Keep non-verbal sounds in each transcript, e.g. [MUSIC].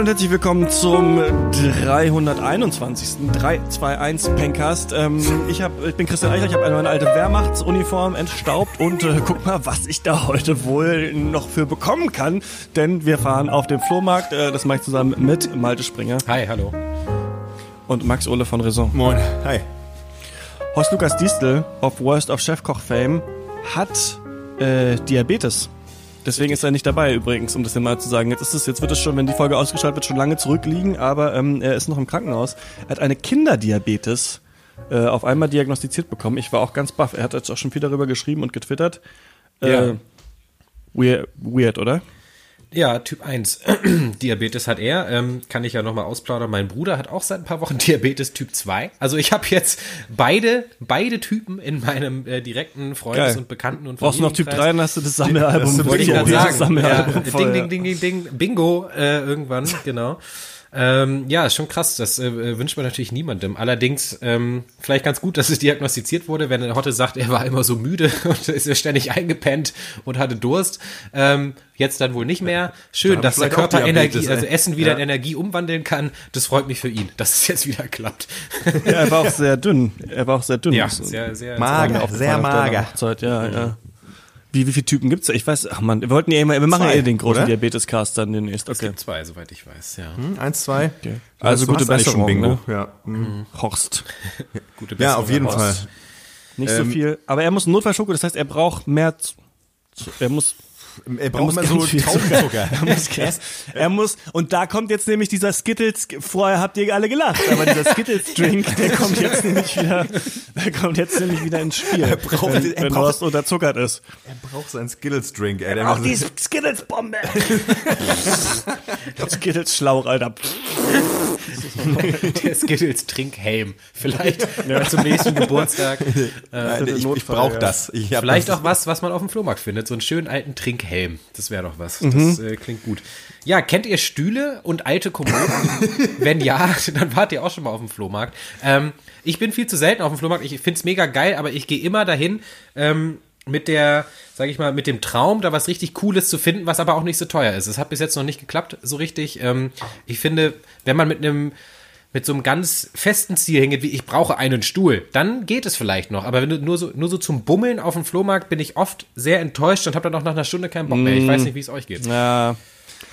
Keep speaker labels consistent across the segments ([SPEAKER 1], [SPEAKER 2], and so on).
[SPEAKER 1] und herzlich willkommen zum 321. 321 Pencast. Ähm, ich, hab, ich bin Christian Eichler, ich habe eine alte Wehrmachtsuniform entstaubt und äh, guck mal, was ich da heute wohl noch für bekommen kann. Denn wir fahren auf den Flohmarkt, äh, das mache ich zusammen mit Malte Springer.
[SPEAKER 2] Hi, hallo.
[SPEAKER 1] Und Max Ole von Raison.
[SPEAKER 3] Moin, hi.
[SPEAKER 1] Horst Lukas Diestel auf Worst of Chefkoch Fame hat äh, Diabetes. Deswegen ist er nicht dabei übrigens, um das hier mal zu sagen. Jetzt ist es, jetzt wird es schon, wenn die Folge ausgestrahlt wird, schon lange zurückliegen, aber ähm, er ist noch im Krankenhaus. Er hat eine Kinderdiabetes äh, auf einmal diagnostiziert bekommen. Ich war auch ganz baff. Er hat jetzt auch schon viel darüber geschrieben und getwittert. Äh,
[SPEAKER 2] Ja.
[SPEAKER 1] weird, weird, oder?
[SPEAKER 2] Ja, Typ 1 [CLEARS THROAT] Diabetes hat er. Ähm, kann ich ja nochmal ausplaudern. Mein Bruder hat auch seit ein paar Wochen [LAUGHS] Diabetes Typ 2. Also ich habe jetzt beide, beide Typen in meinem äh, direkten Freundes-
[SPEAKER 1] Geil.
[SPEAKER 2] und Bekannten- und
[SPEAKER 1] Brauchst du noch Typ 3, dann hast du das Sammelalbum.
[SPEAKER 3] Das
[SPEAKER 2] Wollte ich gerade sagen. Ja, ding, ding, ding, ding, ding. Bingo äh, irgendwann, [LAUGHS] genau. Ähm, ja, ist schon krass. Das äh, wünscht man natürlich niemandem. Allerdings ähm, vielleicht ganz gut, dass es diagnostiziert wurde, wenn Hotte sagt, er war immer so müde [LAUGHS] und ist ja ständig eingepennt und hatte Durst. Ähm, jetzt dann wohl nicht mehr. Schön,
[SPEAKER 3] Da
[SPEAKER 2] dass der
[SPEAKER 3] auch
[SPEAKER 2] Körper Energie, also. Essen wieder
[SPEAKER 3] Ja.
[SPEAKER 2] in Energie umwandeln kann. Das freut mich für ihn, [LAUGHS] dass es jetzt wieder klappt.
[SPEAKER 1] Ja, er war auch sehr dünn. Er war auch sehr dünn.
[SPEAKER 2] ja,
[SPEAKER 1] ist
[SPEAKER 2] sehr, sehr.
[SPEAKER 3] Mager.
[SPEAKER 1] mir
[SPEAKER 3] sehr
[SPEAKER 1] aufgefallen auf der
[SPEAKER 3] mager.
[SPEAKER 1] Hochzeit, ja, ja. Wie, wie viele Typen gibt's da? Ich weiß, ach man, wir wollten ja immer, wir machen
[SPEAKER 3] Zwei,
[SPEAKER 1] ja eh den großen? Diabetes-Cast dann demnächst. Okay.
[SPEAKER 2] Zwei, soweit ich weiß, ja.
[SPEAKER 3] Hm, eins, zwei.
[SPEAKER 1] okay. Also
[SPEAKER 3] du
[SPEAKER 1] gute Besserung,
[SPEAKER 3] Bingo.
[SPEAKER 1] ne?
[SPEAKER 3] Ja. hm.
[SPEAKER 1] Horst. [LAUGHS]
[SPEAKER 2] Gute
[SPEAKER 3] ja,
[SPEAKER 2] Besserung
[SPEAKER 3] auf jeden Fall.
[SPEAKER 1] Nicht so
[SPEAKER 3] Ähm,
[SPEAKER 1] viel. Aber er muss einen Notfallschoko, das heißt, er braucht mehr, zu- er muss,
[SPEAKER 3] Er braucht mal so Traubenzucker.
[SPEAKER 1] er muss, [LAUGHS] er muss, und da kommt jetzt nämlich dieser Skittles, vorher habt ihr alle gelacht, aber dieser Skittles-Drink, der [LAUGHS] kommt jetzt nämlich wieder, der kommt jetzt nämlich wieder ins Spiel. Er
[SPEAKER 3] braucht-
[SPEAKER 1] wenn,
[SPEAKER 3] er
[SPEAKER 1] wenn
[SPEAKER 3] braucht-
[SPEAKER 1] Horst unterzuckert ist.
[SPEAKER 3] er braucht seinen Skittles-Drink, ey. Der
[SPEAKER 1] Auch
[SPEAKER 3] macht-
[SPEAKER 1] die Skittles-Bombe! [LAUGHS] Skittles-Schlauch, Alter.
[SPEAKER 2] Der Skittles Trinkhelm. Vielleicht zum nächsten Geburtstag.
[SPEAKER 3] Nein, ich, ich brauche
[SPEAKER 1] ja.
[SPEAKER 3] das. Ich
[SPEAKER 2] Vielleicht
[SPEAKER 3] das.
[SPEAKER 2] auch was, was man auf dem Flohmarkt findet. So einen schönen alten Trinkhelm. Das wäre doch was.
[SPEAKER 1] Mhm.
[SPEAKER 2] Das äh, klingt gut. Ja, kennt ihr Stühle und alte Kommoden? [LAUGHS] Wenn ja, dann wart ihr auch schon mal auf dem Flohmarkt. Ähm, ich bin viel zu selten auf dem Flohmarkt. Ich find's mega geil, aber ich gehe immer dahin ähm, mit der, sag ich mal, mit dem Traum, da was richtig Cooles zu finden, was aber auch nicht so teuer ist. Es hat bis jetzt noch nicht geklappt, so richtig. Ähm, ich finde, wenn man mit einem mit so einem ganz festen Ziel hingeht, wie ich brauche einen Stuhl, dann geht es vielleicht noch. Aber wenn du nur so, nur so zum Bummeln auf dem Flohmarkt bin ich oft sehr enttäuscht und habe dann auch nach einer Stunde keinen Bock mehr. Ich weiß nicht, wie es euch geht.
[SPEAKER 1] Ja.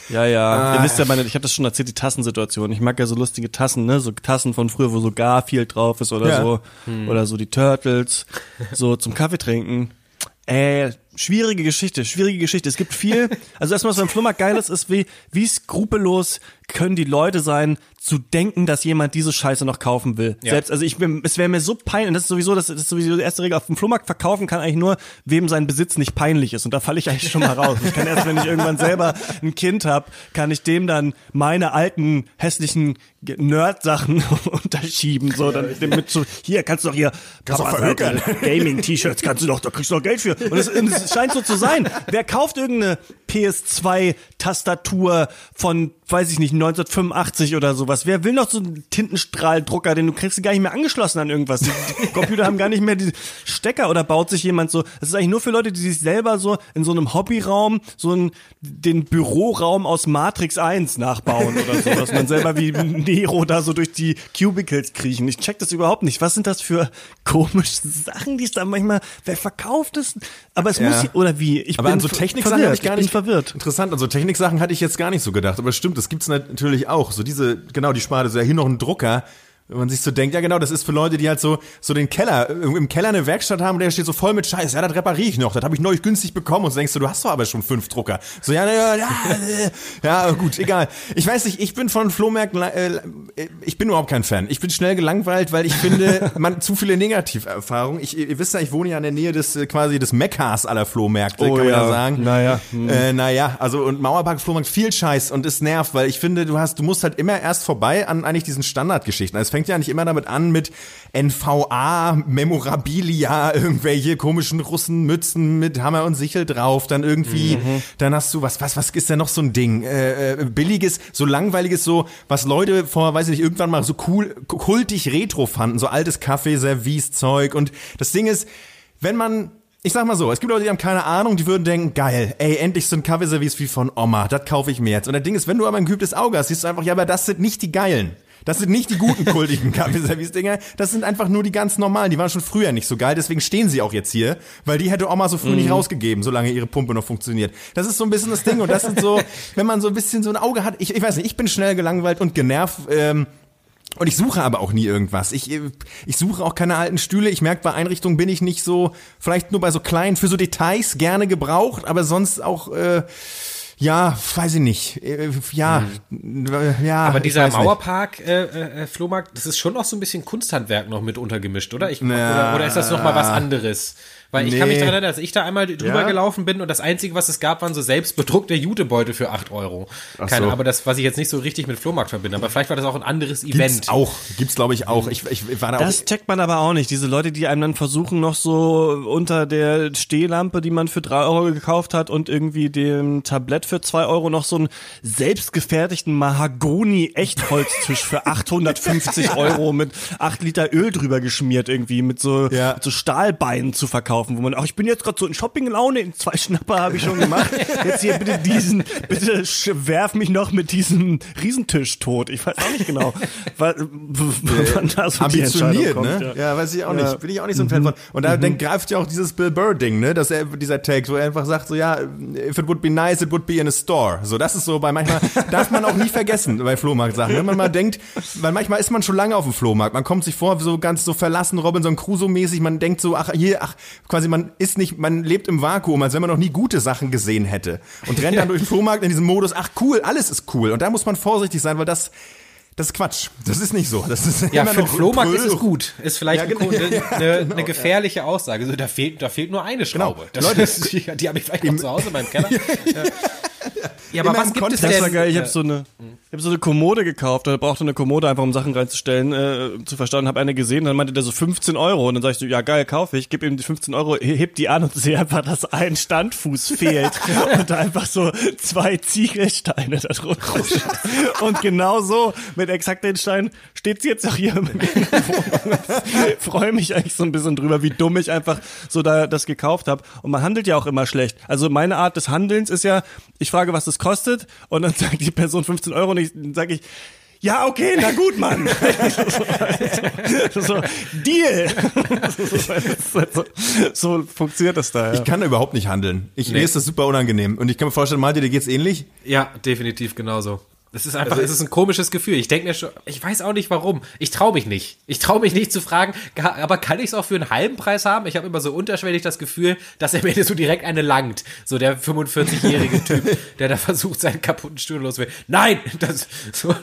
[SPEAKER 1] Ja, ja. Ihr wisst ja, meine, ich habe das schon erzählt, die Tassensituation. Ich mag ja so lustige Tassen, ne? So Tassen von früher, wo so Garfield drauf ist oder
[SPEAKER 3] Ja.
[SPEAKER 1] so. Oder so die Turtles. So zum Kaffee trinken. Äh, schwierige Geschichte, schwierige Geschichte. Es gibt viel, also erstmal, was beim Flohmarkt geil ist, ist, wie, wie skrupellos können die Leute sein, zu denken, dass jemand diese Scheiße noch kaufen will.
[SPEAKER 2] Ja.
[SPEAKER 1] Selbst, also ich bin, es wäre mir so peinlich, das ist sowieso, das ist sowieso die erste Regel, auf dem Flohmarkt verkaufen kann eigentlich nur, wem sein Besitz nicht peinlich ist. Und da falle ich eigentlich schon mal raus. Ich kann erst, wenn ich irgendwann selber ein Kind habe, kann ich dem dann meine alten, hässlichen Nerd-Sachen [LAUGHS] unterschieben. So, dann mit so, hier kannst du doch hier
[SPEAKER 3] Kannst
[SPEAKER 1] Gaming-T-Shirts kannst du doch, da kriegst du doch Geld für. Und es, und es scheint so zu sein. Wer kauft irgendeine PS2-Tastatur von, weiß ich nicht, 1985 oder sowas? Wer will noch so einen Tintenstrahldrucker, den du kriegst gar nicht mehr angeschlossen an irgendwas? Die, [LAUGHS] Computer haben gar nicht mehr die Stecker oder baut sich jemand so. Das ist eigentlich nur für Leute, die sich selber so in so einem Hobbyraum so einen, den Büroraum aus Matrix 1 nachbauen oder so, dass man selber wie Nero da so durch die Cubicles kriechen. Ich check das überhaupt nicht. Was sind das für komische Sachen, die es da manchmal, wer verkauft es? Aber es
[SPEAKER 3] Ja.
[SPEAKER 1] muss, oder wie? Ich
[SPEAKER 3] Aber
[SPEAKER 1] bin
[SPEAKER 3] an so Techniksachen habe ich gar nicht
[SPEAKER 1] verwirrt.
[SPEAKER 3] Interessant, an so Techniksachen hatte ich jetzt gar nicht so gedacht. Aber stimmt, das gibt's natürlich auch. So diese, genau, die Sparte, so ja, hier noch ein Drucker. Wenn man sich so denkt, ja genau, das ist für Leute, die halt so so den Keller, im Keller eine Werkstatt haben, der steht so voll mit Scheiß. Ja, das repariere ich noch. Das habe ich neulich günstig bekommen. Und so denkst du, du hast doch aber schon fünf Drucker. So, ja, ja, ja, [LAUGHS] ja, gut, egal. Ich weiß nicht, ich bin von Flohmärkten, äh, ich bin überhaupt kein Fan. Ich bin schnell gelangweilt, weil ich finde, [LAUGHS] man zu viele Negativerfahrungen. Ich, ihr wisst ja, ich wohne ja in der Nähe des äh, quasi des Mekkas aller Flohmärkte,
[SPEAKER 1] Oh
[SPEAKER 3] kann man
[SPEAKER 1] ja.
[SPEAKER 3] ja sagen.
[SPEAKER 1] Naja, hm.
[SPEAKER 3] Äh, naja, also und Mauerpark, Flohmarkt, viel Scheiß und es nervt, weil ich finde, du hast, du musst halt immer erst vorbei an eigentlich diesen Standardgeschichten. Also fängt ja nicht immer damit an mit NVA, Memorabilia, irgendwelche komischen Russenmützen mit Hammer und Sichel drauf, dann irgendwie, dann hast du, was, was, was ist denn noch so ein Ding? Äh, äh, billiges, so langweiliges, so, was Leute vor, weiß ich nicht, irgendwann mal so cool, kultig retro fanden, so altes Kaffee, Service-Zeug und das Ding ist, wenn man ich sag mal so, es gibt Leute, die haben keine Ahnung, die würden denken, geil, ey, endlich sind Kaffeeservice wie von Oma, das kaufe ich mir jetzt. Und das Ding ist, wenn du aber ein geübtes Auge hast, siehst du einfach, ja, aber das sind nicht die geilen. Das sind nicht die guten [LAUGHS] kultigen Kaffeeservice-Dinger, das sind einfach nur die ganz normalen, die waren schon früher nicht so geil, deswegen stehen sie auch jetzt hier, weil die hätte Oma so früh nicht rausgegeben, solange ihre Pumpe noch funktioniert. Das ist so ein bisschen das Ding und das sind so, [LAUGHS] wenn man so ein bisschen so ein Auge hat, ich, ich weiß nicht, ich bin schnell gelangweilt und genervt, ähm, und ich suche aber auch nie irgendwas. Ich, ich suche auch keine alten Stühle. Ich merke, bei Einrichtungen bin ich nicht so, vielleicht nur bei so kleinen, für so Details gerne gebraucht, aber sonst auch, äh, ja, weiß ich nicht. Äh, Ja, äh, ja.
[SPEAKER 2] Aber dieser. Mauerpark äh, äh, Flohmarkt, das ist schon noch so ein bisschen Kunsthandwerk noch mit untergemischt, oder? Ich,
[SPEAKER 3] Na.
[SPEAKER 2] oder, oder ist das noch mal was anderes? Weil ich kann mich
[SPEAKER 3] Nee.
[SPEAKER 2] daran erinnern, dass ich da einmal drüber
[SPEAKER 3] Ja?
[SPEAKER 2] gelaufen bin und das Einzige, was es gab, waren so selbstbedruckte Jutebeutel für 8 Euro. Keine,
[SPEAKER 3] so.
[SPEAKER 2] aber das, was ich jetzt nicht so richtig mit Flohmarkt verbinde. Aber vielleicht war das auch ein anderes
[SPEAKER 3] Gibt's
[SPEAKER 2] Event.
[SPEAKER 3] auch. Gibt's, glaube ich, auch. Ich, ich, ich war da
[SPEAKER 1] Das
[SPEAKER 3] auch.
[SPEAKER 1] checkt man aber auch nicht. Diese Leute, die einem dann versuchen, noch so unter der Stehlampe, die man für drei Euro gekauft hat und irgendwie dem Tablett für zwei Euro noch so einen selbstgefertigten Mahagoni-Echtholztisch für 850 [LAUGHS] Euro mit acht Liter Öl drüber geschmiert irgendwie, mit so,
[SPEAKER 3] Ja.
[SPEAKER 1] mit so Stahlbeinen zu verkaufen, wo man, ach, ich bin jetzt gerade so in Shopping-Laune, in zwei Schnapper habe ich schon gemacht. Jetzt hier bitte diesen, bitte werf mich noch mit diesem Riesentisch tot. Ich weiß auch nicht genau, wa- w- w- wann da so die Entscheidung
[SPEAKER 3] ambitioniert,
[SPEAKER 1] kommt,
[SPEAKER 3] ne?
[SPEAKER 1] ja.
[SPEAKER 3] Ja. weiß ich auch
[SPEAKER 1] Ja.
[SPEAKER 3] nicht. Bin ich auch nicht so ein Fan von. Und da dann greift ja auch dieses Bill Burr-Ding, ne? Dass er, dieser Take, wo er einfach sagt, so, ja, if it would be nice, it would be in a store. So, das ist so bei manchmal, [LAUGHS] darf man auch nie vergessen bei Flohmarkt-Sachen. Wenn man mal denkt, weil manchmal ist man schon lange auf dem Flohmarkt. Man kommt sich vor, so ganz so verlassen, Robinson Crusoe-mäßig. Man denkt so, ach, hier, ach, quasi, man ist nicht, man lebt im Vakuum, als wenn man noch nie gute Sachen gesehen hätte. Und rennt dann [LAUGHS] durch den Flohmarkt in diesem Modus, ach cool, alles ist cool. Und da muss man vorsichtig sein, weil das, das ist Quatsch. Das ist nicht so. Das ist
[SPEAKER 2] Ja,
[SPEAKER 3] immer
[SPEAKER 2] für den Flohmarkt ist es gut. Ist vielleicht
[SPEAKER 3] Ja, genau.
[SPEAKER 2] eine, [LAUGHS] eine,
[SPEAKER 3] Ja, genau,
[SPEAKER 2] eine gefährliche Aussage. So, da, fehlt, da fehlt nur eine Schraube. Das
[SPEAKER 3] Leute,
[SPEAKER 2] ist, die, [LAUGHS] die habe ich vielleicht noch zu Hause in meinem Keller. Ja, aber was gibt es
[SPEAKER 3] Kontext.
[SPEAKER 1] Das
[SPEAKER 2] denn?
[SPEAKER 1] war geil. Ich habe so eine, ich habe so eine Kommode gekauft. Oder brauchte eine Kommode einfach, um Sachen reinzustellen, äh, zu verstauen. Habe eine gesehen. Dann meinte der so 15 Euro. Und dann sag ich so, ja geil, kaufe ich. Gib ihm die 15 Euro, heb die an und sehe einfach, dass ein Standfuß [LAUGHS] fehlt und da einfach so zwei Ziegelsteine da drunter. und genau so mit exakt den Steinen steht sie jetzt auch hier freue mich eigentlich so ein bisschen drüber, wie dumm ich einfach so da das gekauft habe. Und man handelt ja auch immer schlecht. Also meine Art des Handelns ist ja, ich frage, was das kostet und dann [LAUGHS] sagt die Person 15 Euro und ich, dann sage ich, ja, okay, na gut, Mann. so, [LAUGHS] [LAUGHS] so, Deal. so, so funktioniert das da. Ja.
[SPEAKER 3] Ich kann überhaupt nicht handeln. Ich, Mir ist das super unangenehm. Und ich kann mir vorstellen, Malte, dir geht's ähnlich?
[SPEAKER 2] Ja, definitiv genauso. Es ist
[SPEAKER 3] Also
[SPEAKER 2] einfach, es ist ein komisches Gefühl. Ich denke mir schon, ich weiß auch nicht warum. Ich traue mich nicht. Ich traue mich nicht zu fragen, aber kann ich es auch für einen halben Preis haben? Ich habe immer so unterschwellig das Gefühl, dass er mir [LAUGHS] so direkt eine langt. So der 45-jährige Typ, [LAUGHS] der da versucht, seinen kaputten Stuhl loszuwerden. Nein! Das, so,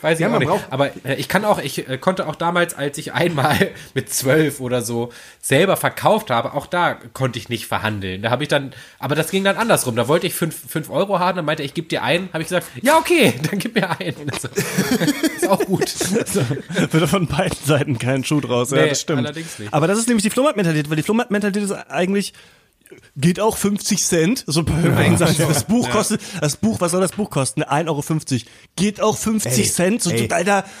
[SPEAKER 2] weiß ich
[SPEAKER 3] Ja,
[SPEAKER 2] auch nicht.
[SPEAKER 3] braucht-
[SPEAKER 2] Aber äh, ich kann auch, ich äh, konnte auch damals, als ich einmal [LAUGHS] mit zwölf oder so selber verkauft habe, auch da konnte ich nicht verhandeln. Da habe ich dann, aber das ging dann andersrum. Da wollte ich fünf, fünf Euro haben, dann meinte er, ich gebe dir einen. Habe ich gesagt, ja okay, [LAUGHS] dann gib mir einen. Also, [LAUGHS] ist auch gut.
[SPEAKER 1] Wird von beiden Seiten kein Schuh draus. ja,
[SPEAKER 2] Nee,
[SPEAKER 1] das stimmt.
[SPEAKER 2] allerdings nicht.
[SPEAKER 1] Aber das ist nämlich die Flohmarktmentalität, weil die Flohmarktmentalität ist eigentlich geht auch 50 Cent. So bei irgendwelchen Sachen. Das Buch kostet, das Buch, was soll das Buch kosten? 1,50 Euro. Geht auch 50
[SPEAKER 3] Ey,
[SPEAKER 1] Cent. So,
[SPEAKER 3] ey.
[SPEAKER 1] Alter. [LAUGHS]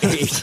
[SPEAKER 3] Ich,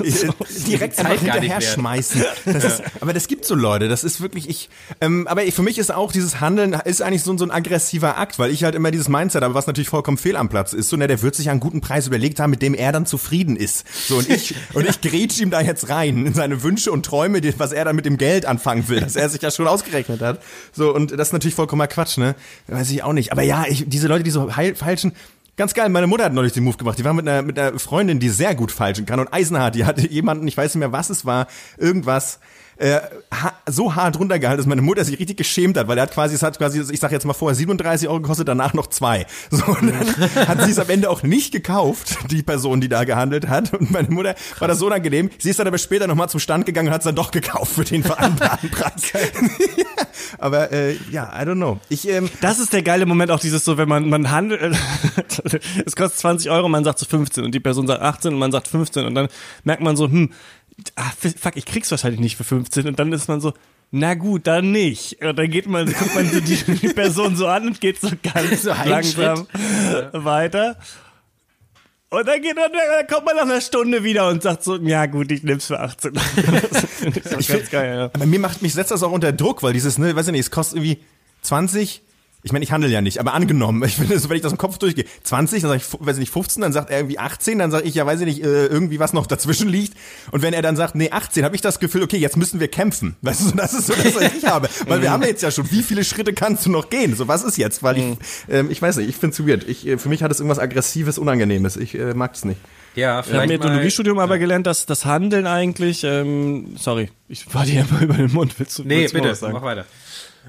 [SPEAKER 3] direkt einfach hinterher schmeißen. Das ist, aber das gibt so Leute, das ist wirklich ich. Ähm, aber für mich ist auch dieses Handeln ist eigentlich so, ein- so ein aggressiver Akt, weil ich halt immer dieses Mindset habe, was natürlich vollkommen fehl am Platz ist. So, ne, der wird sich einen guten Preis überlegt haben, mit dem er dann zufrieden ist. So und ich [LAUGHS] und ich grätsch ihm da jetzt rein in seine Wünsche und Träume, die, was er dann mit dem Geld anfangen will, dass er sich ja schon ausgerechnet hat. So und das ist natürlich vollkommener Quatsch, ne? Weiß ich auch nicht. Aber ja, ich, diese Leute, die so heil, falschen Ganz geil, meine Mutter hat neulich den Move gemacht. Die war mit einer, mit einer Freundin, die sehr gut falschen kann und Eisenhart. Die hatte jemanden, ich weiß nicht mehr, was es war, irgendwas äh, ha so hart runtergehalten, dass meine Mutter sich richtig geschämt hat, weil er hat quasi, es hat quasi, ich sag jetzt mal vorher 37 Euro gekostet, danach noch zwei. [LAUGHS] So, und dann hat sie es am Ende auch nicht gekauft, die Person, die da gehandelt hat. Und meine Mutter war das so unangenehm. Sie ist dann aber später nochmal zum Stand gegangen und hat es dann doch gekauft für den vereinbarten Preis. [LAUGHS] ja, [LAUGHS] aber äh, ja, I don't know. Ich, ähm,
[SPEAKER 1] Das ist der geile Moment, auch dieses so, wenn man, man handelt, es kostet 20 Euro, man sagt so 15 und die Person sagt 18 und man sagt 15 und dann merkt man so, hm, ah, fuck, ich krieg's wahrscheinlich nicht für 15 und dann ist man so, na gut, dann nicht. Und dann geht man, guckt man so die, die Person so an und geht so ganz
[SPEAKER 2] So
[SPEAKER 1] langsam weiter. Und dann, geht, dann, dann kommt man nach einer Stunde wieder und sagt so, ja gut, ich nehm's für 18. [LAUGHS] das ich
[SPEAKER 3] Ich
[SPEAKER 1] ganz
[SPEAKER 3] find-
[SPEAKER 1] geil, ja.
[SPEAKER 3] Aber mir macht, mich setzt das auch unter Druck, weil dieses, ne, weiß ich nicht, es kostet irgendwie 20, ich meine, ich handle ja nicht, aber angenommen, ich finde, so, wenn ich das im Kopf durchgehe, 20, dann sage ich, weiß ich nicht, 15, dann sagt er irgendwie 18, dann sage ich, ja, weiß ich nicht, äh, irgendwie was noch dazwischen liegt. Und wenn er dann sagt, nee, 18, habe ich das Gefühl, okay, jetzt müssen wir kämpfen. Weißt du, das ist so das, was ich habe. Weil wir haben ja jetzt ja schon, wie viele Schritte kannst du noch gehen? So, was ist jetzt? Weil ich, ähm, ich weiß nicht, ich finde es weird. Ich, äh, für mich hat es irgendwas Aggressives, Unangenehmes. Ich äh, mag es nicht.
[SPEAKER 2] Ja,
[SPEAKER 1] Ich habe
[SPEAKER 2] vielleicht
[SPEAKER 1] im Ethnologiestudium aber gelernt, dass das Handeln eigentlich, ähm, sorry, ich war dir immer über den Mund. Willst du,
[SPEAKER 2] Nee,
[SPEAKER 1] willst du mal
[SPEAKER 2] bitte, mach weiter.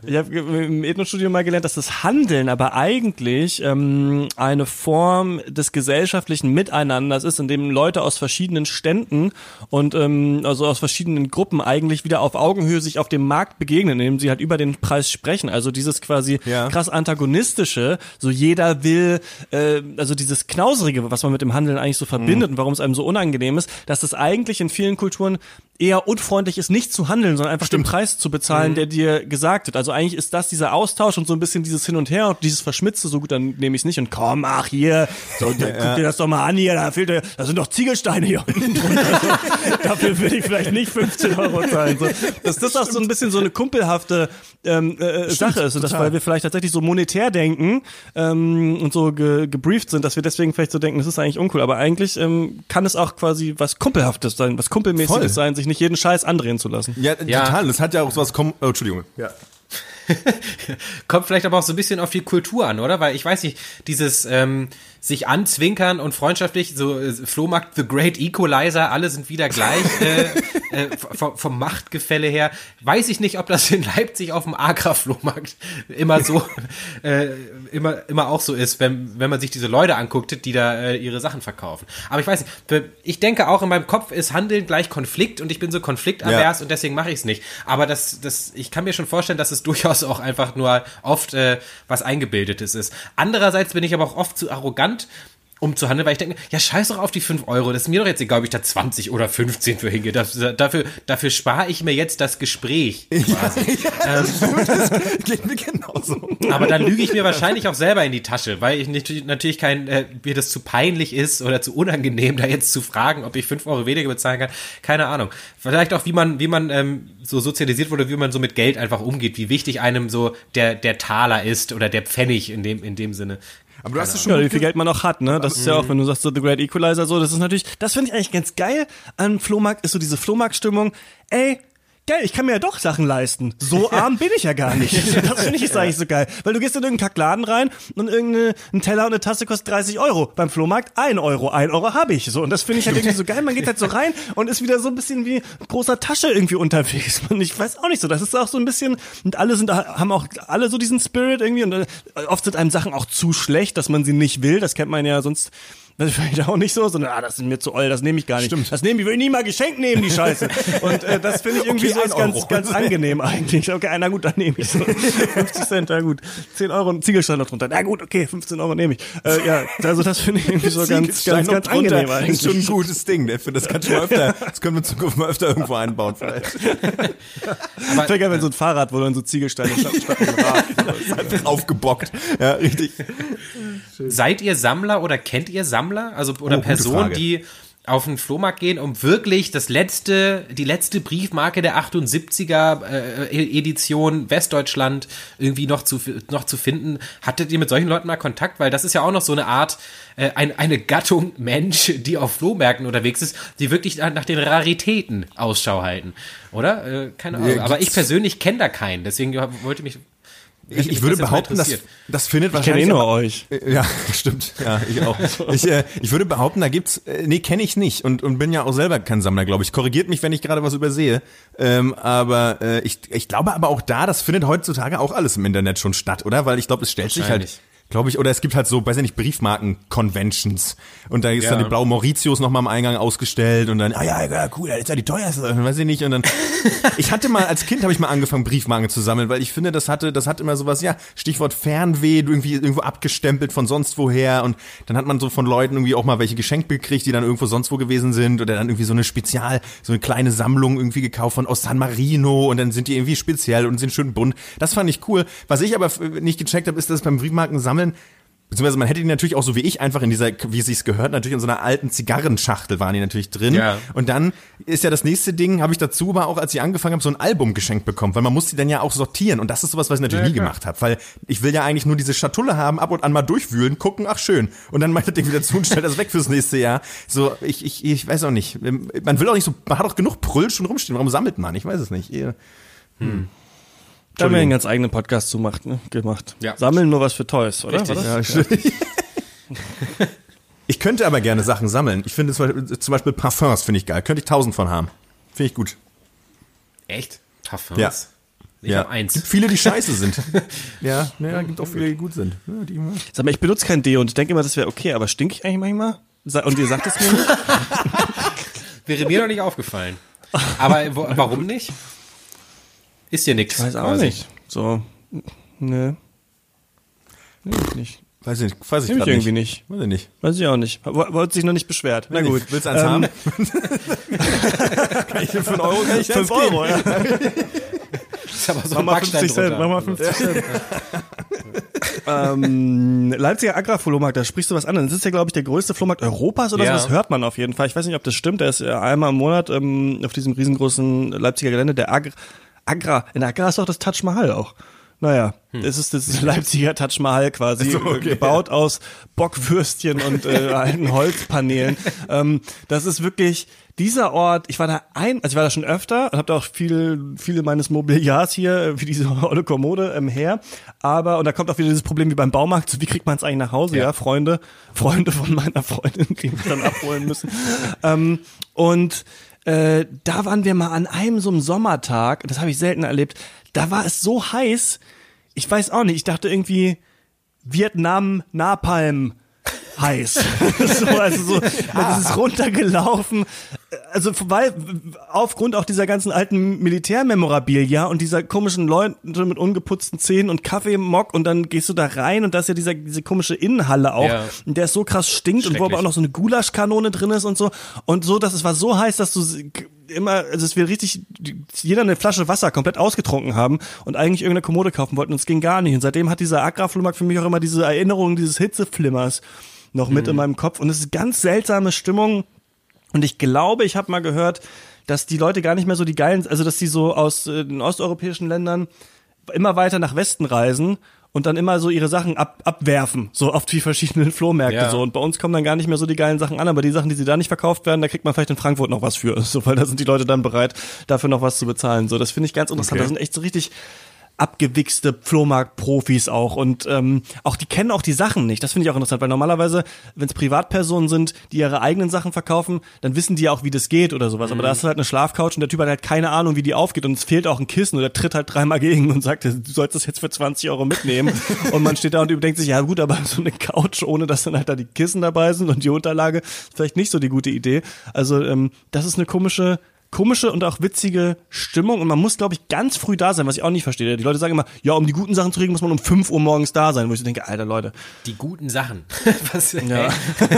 [SPEAKER 1] Ich habe im Ethnostudium mal gelernt, dass das Handeln aber eigentlich ähm, eine Form des gesellschaftlichen Miteinanders ist, in dem Leute aus verschiedenen Ständen und ähm, also aus verschiedenen Gruppen eigentlich wieder auf Augenhöhe sich auf dem Markt begegnen, indem sie halt über den Preis sprechen. Also dieses quasi
[SPEAKER 3] Ja.
[SPEAKER 1] krass antagonistische, so jeder will, äh, also dieses knauserige, was man mit dem Handeln eigentlich so verbindet und warum es einem so unangenehm ist, dass das eigentlich in vielen Kulturen eher unfreundlich ist, nicht zu handeln, sondern einfach den Preis zu bezahlen, der dir gesagt wird. Also eigentlich ist das dieser Austausch und so ein bisschen dieses Hin und Her und dieses Verschmitzte, so gut, dann nehme ich es nicht und komm, ach hier, so, guck dir das doch mal an hier, da fehlt, dir- da sind doch Ziegelsteine hier unten drunter. So, dafür würde ich vielleicht nicht 15 Euro zahlen. So, dass das auch so ein bisschen so eine kumpelhafte ähm, äh, Sache ist und das, weil wir vielleicht tatsächlich so monetär denken ähm, und so ge gebrieft sind, dass wir deswegen vielleicht so denken, das ist eigentlich uncool. Aber eigentlich ähm, kann es auch quasi was Kumpelhaftes sein, was Kumpelmäßiges
[SPEAKER 3] Voll.
[SPEAKER 1] sein, sich nicht jeden Scheiß andrehen zu lassen.
[SPEAKER 3] Ja,
[SPEAKER 2] Ja.
[SPEAKER 3] total. Das hat ja auch sowas, kom oh, Entschuldigung. Ja. [LAUGHS]
[SPEAKER 2] Kommt vielleicht aber auch so ein bisschen auf die Kultur an, oder? Weil ich weiß nicht, dieses ähm, sich anzwinkern und freundschaftlich, so äh, Flohmarkt The Great Equalizer, alle sind wieder gleich [LAUGHS] äh, äh, vom, vom Machtgefälle her. Weiß ich nicht, ob das in Leipzig auf dem Agra-Flohmarkt immer so, [LAUGHS] äh, immer, immer auch so ist, wenn, wenn man sich diese Leute anguckt, die da äh, ihre Sachen verkaufen. Aber ich weiß nicht, ich denke auch in meinem Kopf ist Handeln gleich Konflikt und ich bin so konfliktavers
[SPEAKER 3] Ja.
[SPEAKER 2] und deswegen mache ich es nicht. Aber das, das, ich kann mir schon vorstellen, dass es durchaus auch einfach nur oft äh, was Eingebildetes ist. Andererseits bin ich aber auch oft zu arrogant, um zu handeln, weil ich denke, ja, scheiß doch auf die 5 Euro. Das ist mir doch jetzt egal, ob ich da 20 oder 15 für hingehe. Das, dafür, dafür spare ich mir jetzt das Gespräch. Quasi.
[SPEAKER 3] das geht mir genauso.
[SPEAKER 2] Aber dann lüge ich mir wahrscheinlich auch selber in die Tasche, weil ich nicht, natürlich kein, äh, mir das zu peinlich ist oder zu unangenehm, da jetzt zu fragen, ob ich fünf Euro weniger bezahlen kann. Keine Ahnung. Vielleicht auch, wie man, wie man ähm, so sozialisiert wurde, wie man so mit Geld einfach umgeht, wie wichtig einem so der, der Taler ist oder der Pfennig in dem, in dem Sinne.
[SPEAKER 3] Aber du hast es schon
[SPEAKER 1] Ja, wie viel Geld man auch hat, ne? Das ist ja auch, wenn du sagst, so The Great Equalizer, so, das ist natürlich, das finde ich eigentlich ganz geil an Flohmarkt, ist so diese Flohmarktstimmung. Ey, geil, ich kann mir ja doch Sachen leisten. So arm bin ich ja gar nicht. [LAUGHS] Das finde ich ist eigentlich so geil. Weil du gehst in irgendeinen Kackladen rein und irgendein Teller und eine Tasse kostet 30 Euro. Beim Flohmarkt 1 Euro. 1 Euro habe ich. So, und das finde ich halt irgendwie so geil. Man geht halt so rein und ist wieder so ein bisschen wie großer Tasche irgendwie unterwegs. Und ich weiß auch nicht so. Das ist auch so ein bisschen, und alle sind, haben auch alle so diesen Spirit irgendwie und äh, oft sind einem Sachen auch zu schlecht, dass man sie nicht will. Das kennt man ja sonst. Das ist vielleicht auch nicht so, sondern ah, das ist mir zu oll, das nehme ich gar nicht.
[SPEAKER 3] Stimmt.
[SPEAKER 1] Das nehme ich, will ich nie mal geschenkt nehmen, die Scheiße. [LAUGHS] Und äh, das finde ich irgendwie
[SPEAKER 3] Okay,
[SPEAKER 1] so ganz,
[SPEAKER 3] Euro.
[SPEAKER 1] ganz angenehm eigentlich. Okay, na gut, dann nehme ich so [LAUGHS] 50 Cent, na gut. 10 Euro und Ziegelstein noch drunter. Na gut, okay, 15 Euro nehme ich. Äh, ja, also das finde ich irgendwie so ganz, ganz, ganz
[SPEAKER 3] noch drunter
[SPEAKER 1] angenehm eigentlich.
[SPEAKER 3] Ist schon ein gutes Ding, ne? Für Das kannst du mal öfter, das können wir in Zukunft mal öfter irgendwo einbauen, vielleicht. [LAUGHS]
[SPEAKER 1] Wäre geil, wenn so ein Fahrrad, wo dann so Ziegelsteine statt, statt Rad.
[SPEAKER 3] Einfach aufgebockt. Ja, richtig.
[SPEAKER 2] Seid ihr Sammler oder kennt ihr Sammler? Also oder
[SPEAKER 3] Oh,
[SPEAKER 2] Personen, die auf den Flohmarkt gehen, um wirklich das letzte, die letzte Briefmarke der 78er äh, Edition Westdeutschland irgendwie noch zu noch zu finden. Hattet ihr mit solchen Leuten mal Kontakt? Weil das ist ja auch noch so eine Art, äh, ein, eine Gattung Mensch, die auf Flohmärkten unterwegs ist, die wirklich nach den Raritäten Ausschau halten, oder? Äh, keine Ahnung. Aber ich persönlich kenne da keinen, deswegen wollte mich
[SPEAKER 3] Ich, ich würde behaupten, dass das findet
[SPEAKER 1] Ich kenne
[SPEAKER 3] wahrscheinlich
[SPEAKER 1] eh nur
[SPEAKER 3] aber-
[SPEAKER 1] euch. [LAUGHS]
[SPEAKER 3] Ja, stimmt. Ja, ich auch. [LAUGHS] Ich, äh, ich würde behaupten, da gibt's, äh, nee, kenne ich nicht und, und bin ja auch selber kein Sammler, glaube ich. Korrigiert mich, wenn ich gerade was übersehe. Ähm, aber äh, ich, ich glaube aber auch da, das findet heutzutage auch alles im Internet schon statt, oder? Weil ich glaube, es stellt sich halt. Glaube ich, oder es gibt halt so, weiß ich nicht, Briefmarken-Conventions. Und da ist
[SPEAKER 2] Ja.
[SPEAKER 3] dann die blaue Mauritius noch mal am Eingang ausgestellt und dann, ah ja, ja, cool, das ist ja die teuerste, weiß ich nicht. Und dann, [LAUGHS] ich hatte mal, als Kind habe ich mal angefangen, Briefmarken zu sammeln, weil ich finde, das hatte, das hat immer sowas, ja, Stichwort Fernweh, irgendwie irgendwo abgestempelt von sonst woher und dann hat man so von Leuten irgendwie auch mal welche geschenkt gekriegt, die dann irgendwo sonst wo gewesen sind oder dann irgendwie so eine Spezial, so eine kleine Sammlung irgendwie gekauft von aus San Marino und dann sind die irgendwie speziell und sind schön bunt. Das fand ich cool. Was ich aber nicht gecheckt habe, ist, dass beim Briefmarken sammeln beziehungsweise man hätte die natürlich auch so wie ich einfach in dieser, wie es sich gehört, natürlich in so einer alten Zigarrenschachtel waren die natürlich drin.
[SPEAKER 2] Ja.
[SPEAKER 3] Und dann ist ja das nächste Ding, habe ich dazu aber auch, als ich angefangen habe, so ein Album geschenkt bekommen, weil man muss die dann ja auch sortieren. Und das ist sowas, was ich natürlich
[SPEAKER 2] Ja,
[SPEAKER 3] nie gemacht habe, weil ich will ja eigentlich nur diese Schatulle haben, ab und an mal durchwühlen, gucken, ach schön. Und dann macht das Ding wieder zu und stellt das weg fürs nächste Jahr. So, ich, ich, ich weiß auch nicht. Man will auch nicht so, man hat auch genug Prüll schon rumstehen. Warum sammelt man? Ich weiß es nicht. Eher-
[SPEAKER 1] Da haben wir einen ganz eigenen Podcast zu gemacht, ne? gemacht.
[SPEAKER 2] Ja.
[SPEAKER 1] Sammeln nur was für Toys, oder?
[SPEAKER 2] Richtig.
[SPEAKER 3] Ja, stimmt. [LAUGHS] Ich könnte aber gerne Sachen sammeln. Ich finde zum Beispiel, Parfums finde ich geil. Könnte ich tausend von haben. Finde ich gut.
[SPEAKER 2] Echt? Parfums?
[SPEAKER 3] Ja.
[SPEAKER 2] Ich
[SPEAKER 3] ja.
[SPEAKER 2] habe eins.
[SPEAKER 3] Gibt viele, die scheiße sind. [LAUGHS] ja, ja, gibt auch viele, die gut sind. Ja, die,
[SPEAKER 1] Sag mal, ich benutze kein Deo und denke immer, das wäre okay, aber stink ich eigentlich manchmal? Und ihr sagt es mir nicht? [LAUGHS]
[SPEAKER 2] Wäre mir noch nicht aufgefallen. Aber wo, warum nicht? Ist dir nichts.
[SPEAKER 1] Ich weiß auch nicht. So, nö. Nee, nicht.
[SPEAKER 3] weiß ich, weiß ich
[SPEAKER 1] ich irgendwie nicht.
[SPEAKER 3] Weiß ich nicht.
[SPEAKER 1] Weiß ich auch nicht. Wollte sich noch nicht beschwert. Na gut.
[SPEAKER 3] Willst du eins
[SPEAKER 1] Ähm,
[SPEAKER 3] haben? [LAUGHS] kann ich für einen Euro [LAUGHS] kann ich
[SPEAKER 1] Fünf
[SPEAKER 3] eins geben.
[SPEAKER 1] Euro, ja. [LAUGHS]
[SPEAKER 2] Ist aber so
[SPEAKER 1] Mach
[SPEAKER 2] ein
[SPEAKER 1] mal
[SPEAKER 2] Backstein
[SPEAKER 1] 50 Cent,
[SPEAKER 2] drunter.
[SPEAKER 1] mach mal 50 Cent. ähm, Leipziger Agrarflohmarkt, da sprichst du was an. Das ist ja, glaube ich, der größte Flohmarkt Europas oder
[SPEAKER 2] Ja.
[SPEAKER 1] so. Das hört man auf jeden Fall. Ich weiß nicht, ob das stimmt. Der ist äh, einmal im Monat ähm, auf diesem riesengroßen Leipziger Gelände. Der Agra, Agra, in Agra ist doch das Taj Mahal auch. Naja, das ist das [LAUGHS] Leipziger Taj Mahal quasi,
[SPEAKER 3] So, okay.
[SPEAKER 1] äh, gebaut aus Bockwürstchen und äh, [LAUGHS] alten Holzpaneelen. ähm, das ist wirklich dieser Ort, ich war da ein, also ich war da schon öfter und habe da auch viel, viele meines Mobiliars hier, äh, wie diese [LAUGHS] olle Kommode ähm, her. Aber, und da kommt auch wieder dieses Problem wie beim Baumarkt, so wie kriegt man es eigentlich nach Hause, ja.
[SPEAKER 2] Ja.
[SPEAKER 1] Freunde, Freunde von meiner Freundin, die mich dann abholen müssen. ähm, und äh, da waren wir mal an einem so einem Sommertag, das habe ich selten erlebt, da war es so heiß, ich weiß auch nicht, ich dachte irgendwie Vietnam Napalm heiß. [LAUGHS] so, also so, das ist runtergelaufen. Also weil aufgrund auch dieser ganzen alten Militärmemorabilia und dieser komischen Leute mit ungeputzten Zähnen und Kaffeemock und dann gehst du da rein und da ist ja dieser, diese komische Innenhalle auch,
[SPEAKER 2] Ja.
[SPEAKER 1] der so krass stinkt und wo aber auch noch so eine Gulaschkanone drin ist und so. Und so, dass es war so heiß, dass du immer, also es wir richtig jeder eine Flasche Wasser komplett ausgetrunken haben und eigentlich irgendeine Kommode kaufen wollten und es ging gar nicht. Und seitdem hat dieser Agrarflohmarkt für mich auch immer diese Erinnerung dieses Hitzeflimmers noch mit in meinem Kopf. Und es ist ganz seltsame Stimmung und ich glaube, ich habe mal gehört, dass die Leute gar nicht mehr so die geilen, also dass die so aus äh, den osteuropäischen Ländern immer weiter nach Westen reisen und dann immer so ihre Sachen ab, abwerfen, so auf die verschiedenen Flohmärkte
[SPEAKER 2] Ja.
[SPEAKER 1] so. Und bei uns kommen dann gar nicht mehr so die geilen Sachen an, aber die Sachen, die sie da nicht verkauft werden, da kriegt man vielleicht in Frankfurt noch was für, [LAUGHS] so, weil da sind die Leute dann bereit, dafür noch was zu bezahlen. So, das finde ich ganz interessant.
[SPEAKER 3] Okay.
[SPEAKER 1] Da sind echt so richtig abgewichste Flohmarkt-Profis auch und ähm, auch die kennen auch die Sachen nicht. Das finde ich auch interessant, weil normalerweise, wenn es Privatpersonen sind, die ihre eigenen Sachen verkaufen, dann wissen die ja auch, wie das geht oder sowas. Aber da ist halt eine Schlafcouch und der Typ hat halt keine Ahnung, wie die aufgeht und es fehlt auch ein Kissen und der tritt halt dreimal gegen und sagt, du sollst das jetzt für 20 Euro mitnehmen. [LAUGHS] und man steht da und überdenkt sich, ja gut, aber so eine Couch, ohne dass dann halt da die Kissen dabei sind und die Unterlage, ist vielleicht nicht so die gute Idee. Also ähm, das ist eine komische komische und auch witzige Stimmung und man muss, glaube ich, ganz früh da sein, was ich auch nicht verstehe. Die Leute sagen immer, ja, um die guten Sachen zu kriegen, muss man um 5 Uhr morgens da sein, wo ich so denke, alter Leute.
[SPEAKER 2] Die guten Sachen. [LAUGHS] Was,
[SPEAKER 1] Ja.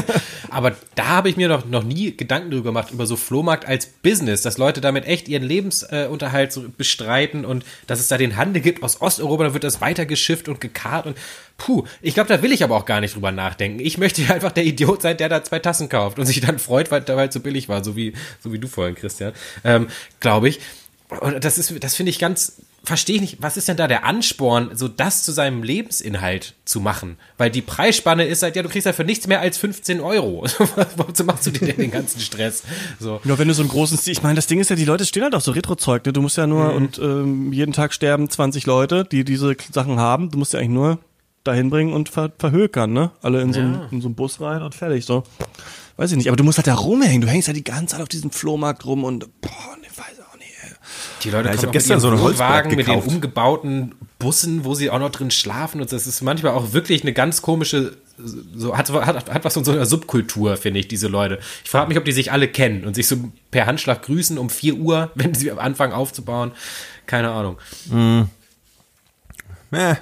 [SPEAKER 1] [LAUGHS]
[SPEAKER 2] Aber da habe ich mir noch, noch nie Gedanken drüber gemacht, über so Flohmarkt als Business, dass Leute damit echt ihren Lebensunterhalt so bestreiten und dass es da den Handel gibt aus Osteuropa, dann wird das weitergeschifft und gekarrt und puh, ich glaube, da will ich aber auch gar nicht drüber nachdenken. Ich möchte [LAUGHS] einfach der Idiot sein, der da zwei Tassen kauft und sich dann freut, weil weil es so billig war, so wie, so wie du vorhin, Christian, ähm, glaube ich. Und das ist, das finde ich ganz, verstehe ich nicht, was ist denn da der Ansporn, so das zu seinem Lebensinhalt zu machen? Weil die Preisspanne ist halt, ja, du kriegst ja für nichts mehr als 15 Euro. [LAUGHS] Wozu machst du dir denn den ganzen Stress? So.
[SPEAKER 1] Nur wenn du so einen großen Stil, ich meine, das Ding ist ja, die Leute stehen halt auf so Retro-Zeug, ne? Du musst ja nur, und ähm, jeden Tag sterben 20 Leute, die diese Sachen haben. Du musst ja eigentlich nur dahin bringen und ver verhökern, ne? Alle in so, einen, in so einen Bus rein und fertig, so. Weiß ich nicht, aber du musst halt da rumhängen. Du hängst halt die ganze Zeit auf diesem Flohmarkt rum und, boah, ne, weiß auch nicht, ey.
[SPEAKER 2] Die Leute
[SPEAKER 3] Ja, ich
[SPEAKER 2] kommen
[SPEAKER 3] hab
[SPEAKER 2] auch
[SPEAKER 3] gestern
[SPEAKER 2] mit
[SPEAKER 3] so
[SPEAKER 2] ihren
[SPEAKER 3] ein Holzbrett
[SPEAKER 2] Wohnwagen mit den umgebauten Bussen, wo sie auch noch drin schlafen und das ist manchmal auch wirklich eine ganz komische so hat, hat, hat was von so einer Subkultur, finde ich, diese Leute. Ich frage mich, ob die sich alle kennen und sich so per Handschlag grüßen um 4 Uhr, [LAUGHS] wenn sie anfangen aufzubauen. Keine Ahnung.
[SPEAKER 3] Äh.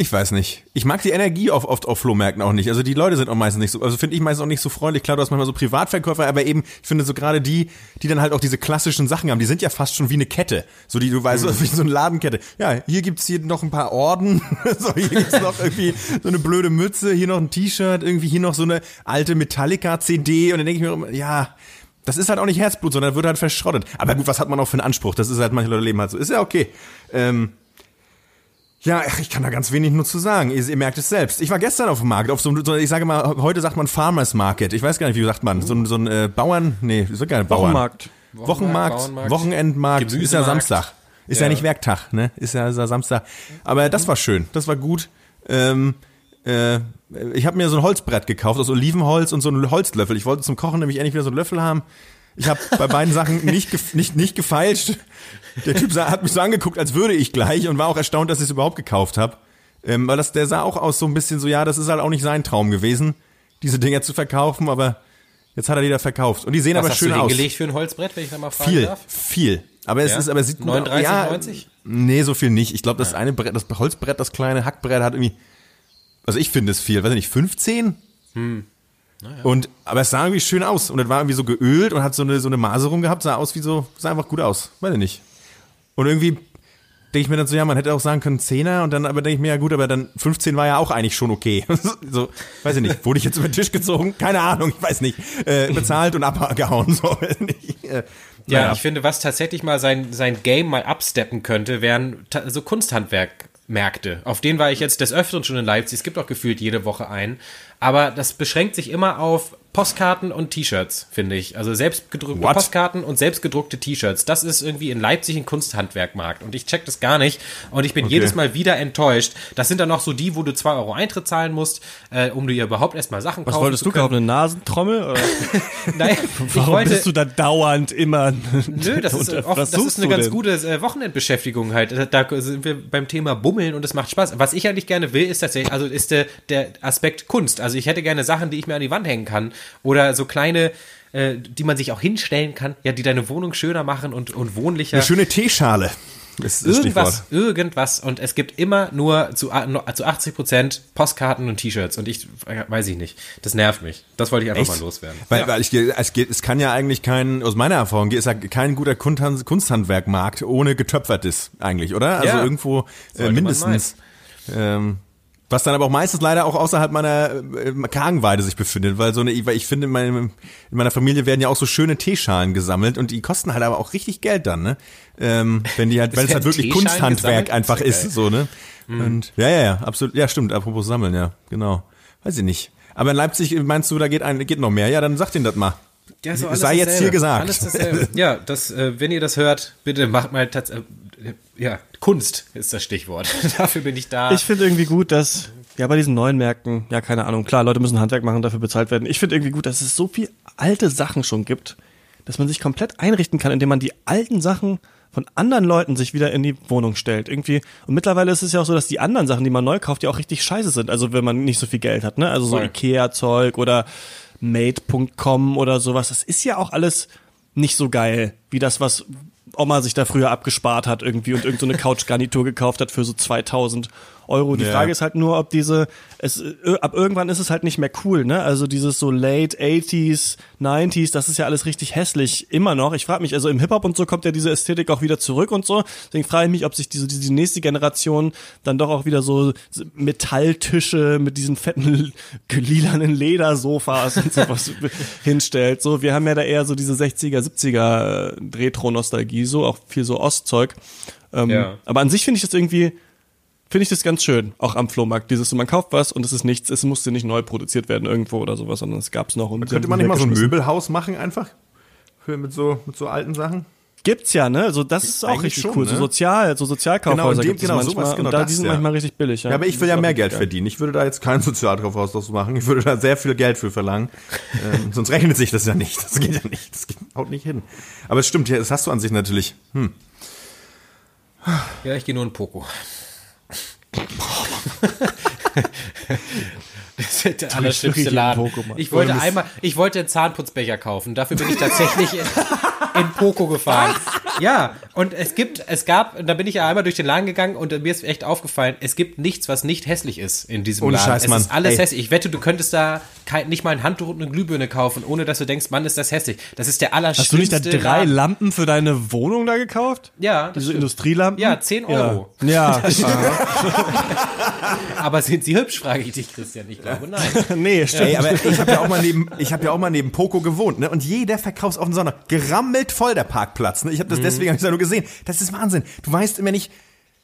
[SPEAKER 3] Ich weiß nicht. Ich mag die Energie oft, oft auf Flohmärkten auch nicht. Also die Leute sind auch meistens nicht so, also finde ich meistens auch nicht so freundlich. Klar, du hast manchmal so Privatverkäufer, aber eben, ich finde so gerade die, die dann halt auch diese klassischen Sachen haben, die sind ja fast schon wie eine Kette. So die, du weißt, mhm. [LAUGHS] wie so eine Ladenkette. Ja, hier gibt's hier noch ein paar Orden, [LAUGHS] so hier gibt's noch irgendwie so eine blöde Mütze, hier noch ein T-Shirt, irgendwie hier noch so eine alte Metallica-CD und dann denke ich mir immer, ja, das ist halt auch nicht Herzblut, sondern wird halt verschrottet. Aber gut, was hat man auch für einen Anspruch? Das ist halt, manche Leute leben halt so. Ist ja okay. Ähm, ja, ich kann da ganz wenig nur zu sagen. Ihr, ihr, merkt es selbst. Ich war gestern auf dem Markt, auf so, so ich sage mal, heute sagt man Farmers Market. Ich weiß gar nicht, wie sagt man. So, so ein äh, Bauern, nee, ist gar nicht Bauern.
[SPEAKER 1] Wochenmarkt.
[SPEAKER 3] Wochenmarkt, Wochenmarkt, Wochenendmarkt, ist ja Samstag. Ist ja. ja. nicht Werktag, ne? Ist ja, ist ja Samstag. Aber das war schön, das war gut. Ähm, äh, ich habe mir so ein Holzbrett gekauft aus Olivenholz und so einen Holzlöffel. Ich wollte zum Kochen nämlich endlich wieder so einen Löffel haben. Ich habe bei beiden Sachen nicht, nicht, nicht gefeilscht. Der Typ sah, hat mich so angeguckt, als würde ich gleich und war auch erstaunt, dass ich es überhaupt gekauft habe. Ähm, weil das, der sah auch aus so ein bisschen so, ja, das ist halt auch nicht sein Traum gewesen, diese Dinger zu verkaufen, aber jetzt hat er die da verkauft. Und die sehen Was aber schön aus. Hast du
[SPEAKER 2] gelegt für ein Holzbrett, wenn ich da mal fragen
[SPEAKER 3] viel,
[SPEAKER 2] darf?
[SPEAKER 3] Viel. Aber es ja? ist, aber es sieht
[SPEAKER 2] 39, ja, 90?
[SPEAKER 3] Nee, so viel nicht. Ich glaube, das ja. eine Brett, das Holzbrett, das kleine Hackbrett hat irgendwie, also ich finde es viel, weiß ich nicht, 15? Hm. Naja. Und, aber es sah irgendwie schön aus. Und es war irgendwie so geölt und hat so eine, so eine Maserung gehabt, sah aus wie so, sah einfach gut aus. Weiß ich nicht. Und irgendwie denke ich mir dann so, ja, man hätte auch sagen können Zehner und dann aber denke ich mir, ja gut, aber dann 15 war ja auch eigentlich schon okay. [LAUGHS] so, weiß ich nicht, wurde ich jetzt über den Tisch gezogen? Keine Ahnung, ich weiß nicht. Äh, bezahlt und abgehauen. [LAUGHS] So,
[SPEAKER 2] äh, ja, naja. ich finde, was tatsächlich mal sein, sein Game mal absteppen könnte, wären so Kunsthandwerkmärkte. Auf denen war ich jetzt des Öfteren schon in Leipzig. Es gibt auch gefühlt jede Woche einen. Aber das beschränkt sich immer auf Postkarten und T-Shirts, finde ich. Also selbstgedruckte What? Postkarten und selbstgedruckte T-Shirts. Das ist irgendwie in Leipzig ein Kunsthandwerkmarkt und ich check das gar nicht und ich bin okay. jedes Mal wieder enttäuscht. Das sind dann noch so die, wo du zwei Euro Eintritt zahlen musst, äh, um dir überhaupt erstmal Sachen
[SPEAKER 1] Was
[SPEAKER 2] kaufen
[SPEAKER 1] wolltest du kaufen? Eine Nasentrommel? Oder? [LAUGHS] [LAUGHS]
[SPEAKER 2] Nein,
[SPEAKER 1] Warum wollte, bist du da dauernd immer? [LAUGHS]
[SPEAKER 2] Nö, das ist, oft, das ist eine ganz denn? gute äh, Wochenendbeschäftigung halt. Da sind wir beim Thema Bummeln und es macht Spaß. Was ich eigentlich gerne will, ist tatsächlich, also ist der, der Aspekt Kunst. Also ich hätte gerne Sachen, die ich mir an die Wand hängen kann oder so kleine, äh, die man sich auch hinstellen kann, ja, die deine Wohnung schöner machen und, und wohnlicher.
[SPEAKER 3] Eine schöne Teeschale.
[SPEAKER 2] Ist irgendwas, Stichwort. irgendwas. Und es gibt immer nur zu, zu 80 Prozent Postkarten und T-Shirts. Und ich weiß ich nicht. Das nervt mich. Das wollte ich einfach Echt? mal loswerden.
[SPEAKER 3] Weil, ja. weil ich, es, geht, es kann ja eigentlich kein, aus meiner Erfahrung, ist ja kein guter Kunsthandwerkmarkt ohne getöpfertes eigentlich, oder? Also ja. irgendwo äh, mindestens. Ähm, was dann aber auch meistens leider auch außerhalb meiner äh, Kragenweide sich befindet, weil so eine, weil ich finde, in, meinem, in meiner Familie werden ja auch so schöne Teeschalen gesammelt und die kosten halt aber auch richtig Geld dann, ne? Ähm, wenn die halt, weil es halt wirklich Kunsthandwerk gesammelt? einfach ist, ist so, ne? Mhm. Und ja, ja, ja, absolut, ja, stimmt, apropos sammeln, ja, genau. Weiß ich nicht. Aber in Leipzig meinst du, da geht ein, geht noch mehr? Ja, dann sag denen das mal. Ja, so Sei jetzt hier gesagt. Alles
[SPEAKER 2] dasselbe. ja, das, äh, wenn ihr das hört, bitte macht mal tatsächlich ja, Kunst ist das Stichwort. [LAUGHS] dafür bin ich da.
[SPEAKER 1] Ich finde irgendwie gut, dass, ja, bei diesen neuen Märkten, ja, keine Ahnung, klar, Leute müssen Handwerk machen, dafür bezahlt werden. Ich finde irgendwie gut, dass es so viel alte Sachen schon gibt, dass man sich komplett einrichten kann, indem man die alten Sachen von anderen Leuten sich wieder in die Wohnung stellt. Irgendwie. Und mittlerweile ist es ja auch so, dass die anderen Sachen, die man neu kauft, ja auch richtig scheiße sind. Also wenn man nicht so viel Geld hat, ne? Also so Ikea-Zeug oder Made.com oder sowas. Das ist ja auch alles nicht so geil, wie das, was Oma sich da früher abgespart hat irgendwie und irgendeine so Couchgarnitur gekauft hat für so 2000 Euro. Die ja. Frage ist halt nur, ob diese, es, äh, ab irgendwann ist es halt nicht mehr cool, ne? Also dieses so late 80s, 90s, das ist ja alles richtig hässlich, immer noch. Ich frage mich, also im Hip-Hop und so kommt ja diese Ästhetik auch wieder zurück und so. Deswegen frage ich mich, ob sich diese, diese nächste Generation dann doch auch wieder so Metalltische mit diesen fetten [LAUGHS] lilanen Ledersofas und sowas [LAUGHS] hinstellt. So, wir haben ja da eher so diese 60er, 70er äh, Retro-Nostalgie, so auch viel so Ostzeug. Ähm, ja. Aber an sich finde ich das irgendwie, finde ich das ganz schön, auch am Flohmarkt. Dieses, so, man kauft was und es ist nichts, es musste nicht neu produziert werden irgendwo oder sowas, sondern es gab es noch. Und
[SPEAKER 3] könnte man nicht mal so ein Möbelhaus machen einfach? Für, mit so, mit so alten Sachen?
[SPEAKER 1] Gibt's ja, ne? Also das ist auch Eigentlich richtig schon, cool. Ne? So sozial, so Sozialkaufhäuser genau, gibt genau, manchmal. Sowas, genau, und da, das, die sind ja. manchmal richtig billig. Ja,
[SPEAKER 3] ja aber ich will ja mehr Geld geil. verdienen. Ich würde da jetzt kein Sozialkaufhaus draus machen. Ich würde da sehr viel Geld für verlangen. [LAUGHS] ähm, sonst rechnet sich das ja nicht. Das geht ja nicht. Das geht, haut nicht hin. Aber es stimmt, ja, das hast du an sich natürlich. Hm.
[SPEAKER 2] Ja, ich gehe nur in Poco. Das [LAUGHS] ist der allerschlimmste Laden. Ich wollte einmal, ich wollte einen Zahnputzbecher kaufen. Dafür bin ich tatsächlich in, in Poco gefahren. Ja, und es gibt, es gab, da bin ich ja einmal durch den Laden gegangen und mir ist echt aufgefallen, es gibt nichts, was nicht hässlich ist in diesem
[SPEAKER 3] Ohne
[SPEAKER 2] Laden.
[SPEAKER 3] Scheiß,
[SPEAKER 2] es
[SPEAKER 3] Mann.
[SPEAKER 2] ist alles
[SPEAKER 3] Ey.
[SPEAKER 2] hässlich. Ich wette, du könntest da kein, nicht mal ein Handtuch und eine Glühbirne kaufen, ohne dass du denkst, Mann, ist das hässlich. Das ist der
[SPEAKER 1] Hast du nicht da
[SPEAKER 2] allerschlimmste
[SPEAKER 1] drei
[SPEAKER 2] Laden.
[SPEAKER 1] Lampen für deine Wohnung da gekauft?
[SPEAKER 2] Ja,
[SPEAKER 1] Diese
[SPEAKER 2] stimmt.
[SPEAKER 1] Industrielampen?
[SPEAKER 2] Ja, 10 Euro.
[SPEAKER 1] Ja. [LAUGHS]
[SPEAKER 2] Aber sind sie hübsch, frage ich dich, Christian. Ich glaube, nein. [LAUGHS]
[SPEAKER 1] nee, stimmt.
[SPEAKER 3] Ey, aber ich habe ja auch mal neben, ich habe ja auch mal neben Poco gewohnt, ne? Und jeder verkaufsoffene Sonntag gerammelt voll der Parkplatz. Ne? Ich habe das deswegen hab ich das nur gesehen. Das ist Wahnsinn. Du weißt immer nicht.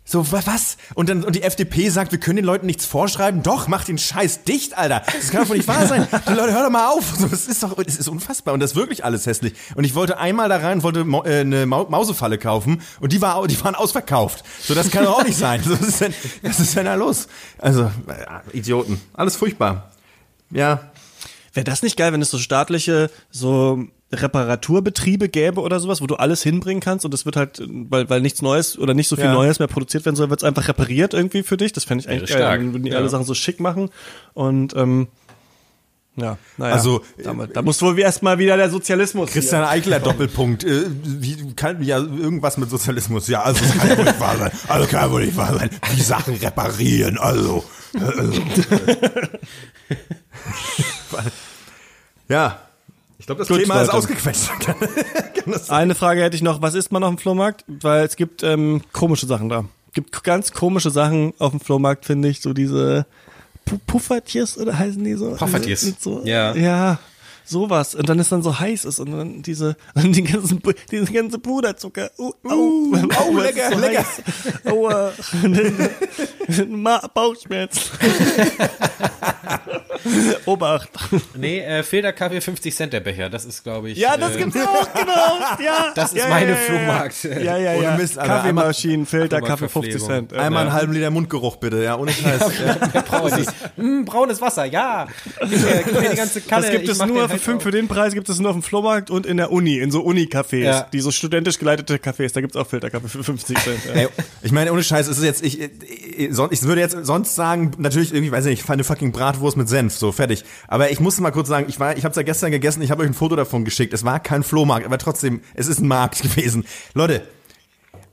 [SPEAKER 3] So, wa- was? Und dann, und die FDP sagt, wir können den Leuten nichts vorschreiben. Doch, mach den Scheiß dicht, Alter. Das kann doch nicht wahr sein. [LAUGHS] Die Leute, hör doch mal auf. So, das ist doch, das ist unfassbar. Und das ist wirklich alles hässlich. Und ich wollte einmal da rein, wollte äh, eine Mau Mausefalle kaufen. Und die war, die waren ausverkauft. So, das kann doch auch nicht sein. So, [LAUGHS] was ist denn, was ist denn da los? Also, äh, Idioten. Alles furchtbar. Ja,
[SPEAKER 1] Wäre das nicht geil, wenn es so staatliche, so Reparaturbetriebe gäbe oder sowas, wo du alles hinbringen kannst und es wird halt, weil, weil nichts Neues oder nicht so viel
[SPEAKER 3] Ja.
[SPEAKER 1] Neues mehr produziert werden soll, wird es einfach repariert irgendwie für dich. Das fände ich eigentlich geil.
[SPEAKER 2] stark.
[SPEAKER 1] Dann würden die
[SPEAKER 2] Ja.
[SPEAKER 1] alle Sachen so schick machen und ähm, ja, naja.
[SPEAKER 3] Also,
[SPEAKER 1] da, da muss wohl erstmal wieder der Sozialismus.
[SPEAKER 3] Christian Eichler [LAUGHS] Doppelpunkt. Äh, wie kann ja irgendwas mit Sozialismus? Ja, also das kann ja wohl nicht wahr sein. Also kann ja wohl nicht wahr sein. Die Sachen reparieren, also. also. [LAUGHS] ja. Ich glaube, das
[SPEAKER 1] Gut,
[SPEAKER 3] Thema ist
[SPEAKER 1] Leute.
[SPEAKER 3] ausgequetscht. [LAUGHS] Kann das
[SPEAKER 1] Eine Frage hätte ich noch, was isst man auf dem Flohmarkt? Weil es gibt ähm, komische Sachen da. gibt ganz komische Sachen auf dem Flohmarkt, finde ich. So diese Pu- Puffertjes oder heißen die so?
[SPEAKER 2] Puffertjes.
[SPEAKER 1] So,
[SPEAKER 2] Ja.
[SPEAKER 1] Ja, sowas. Und dann ist dann so heiß ist und dann diese, [LAUGHS] und die ganzen, diese ganze Puderzucker. Uh, au,
[SPEAKER 3] oh, [LAUGHS]
[SPEAKER 1] es
[SPEAKER 3] lecker,
[SPEAKER 1] ist so
[SPEAKER 3] lecker.
[SPEAKER 1] Aua. Bauchschmerz. [LAUGHS] Obacht.
[SPEAKER 2] Nee, äh, Filterkaffee 50 Cent der Becher. Das ist, glaube ich.
[SPEAKER 1] Ja, das
[SPEAKER 2] äh,
[SPEAKER 1] gibt's auch, genau. Ja, [LAUGHS]
[SPEAKER 2] Das ist
[SPEAKER 1] ja,
[SPEAKER 2] meine
[SPEAKER 1] ja, ja, ja.
[SPEAKER 2] Flohmarkt.
[SPEAKER 1] Ja, ja,
[SPEAKER 3] Ohne
[SPEAKER 1] ja.
[SPEAKER 3] Mist, Alter.
[SPEAKER 1] Kaffeemaschinen, Filter,
[SPEAKER 2] Einmal
[SPEAKER 1] Kaffee 50
[SPEAKER 2] Verpflegung.
[SPEAKER 1] Cent.
[SPEAKER 3] Einmal einen halben Liter Mundgeruch bitte, ja, ohne [LAUGHS] Scheiß.
[SPEAKER 2] Mm, braunes Wasser, ja. Gib mir, gib mir die ganze Kanne.
[SPEAKER 1] Das gibt es nur für,
[SPEAKER 2] halt
[SPEAKER 1] für den Preis gibt es nur auf dem Flohmarkt und in der Uni, in so Uni-Cafés,
[SPEAKER 2] Ja.
[SPEAKER 1] die so studentisch geleitete Cafés, da gibt's auch Filterkaffee für 50 Cent. Ja.
[SPEAKER 3] Ey, ich meine, ohne Scheiß, es ist jetzt, ich, ich, würde jetzt sonst sagen, natürlich irgendwie, weiß ich nicht, eine fucking Bratwurst mit Senf, so, fertig. Aber ich muss mal kurz sagen, ich war, ich hab's ja gestern gegessen, ich habe euch ein Foto davon geschickt. Es war kein Flohmarkt, aber trotzdem, es ist ein Markt [LAUGHS] gewesen. Leute,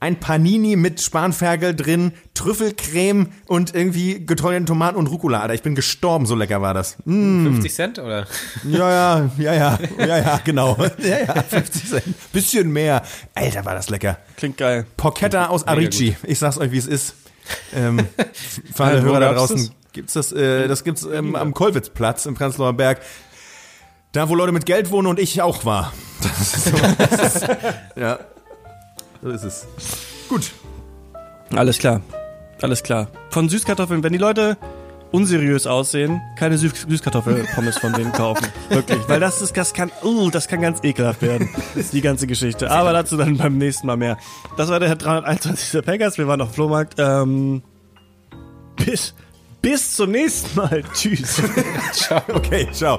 [SPEAKER 3] ein Panini mit Spanferkel drin, Trüffelcreme und irgendwie getrockneten Tomaten und Rucola. Alter, ich bin gestorben, so lecker war das. Mm,
[SPEAKER 2] 50 Cent, oder?
[SPEAKER 3] ja, ja, ja, ja, ja, ja, genau. [LAUGHS] Ja, ja, 50 Cent. Bisschen mehr. Alter, war das lecker.
[SPEAKER 1] Klingt geil.
[SPEAKER 3] Porchetta aus Arici. Ich sag's euch, wie es ist. Ähm, [LAUGHS] für alle
[SPEAKER 1] Wo
[SPEAKER 3] Hörer da draußen
[SPEAKER 1] das?
[SPEAKER 3] gibt's das, äh, das gibt's ähm, am Kolwitzplatz im Prenzlauer Berg. Da, wo Leute mit Geld wohnen und ich auch war. [LAUGHS] Das ist so, das ist, ja, so ist es. Gut.
[SPEAKER 1] Alles klar. Alles klar. Von Süßkartoffeln, wenn die Leute unseriös aussehen, keine Süß Süßkartoffelpommes von denen kaufen. [LAUGHS] Wirklich. Weil das ist, das kann, uh, das kann ganz ekelhaft werden. Die ganze Geschichte. Aber dazu dann beim nächsten Mal mehr. Das war der 321. Packers. Wir waren auf dem Flohmarkt. Ähm, bis, bis zum nächsten Mal. [LAUGHS] Tschüss.
[SPEAKER 3] Okay, ciao.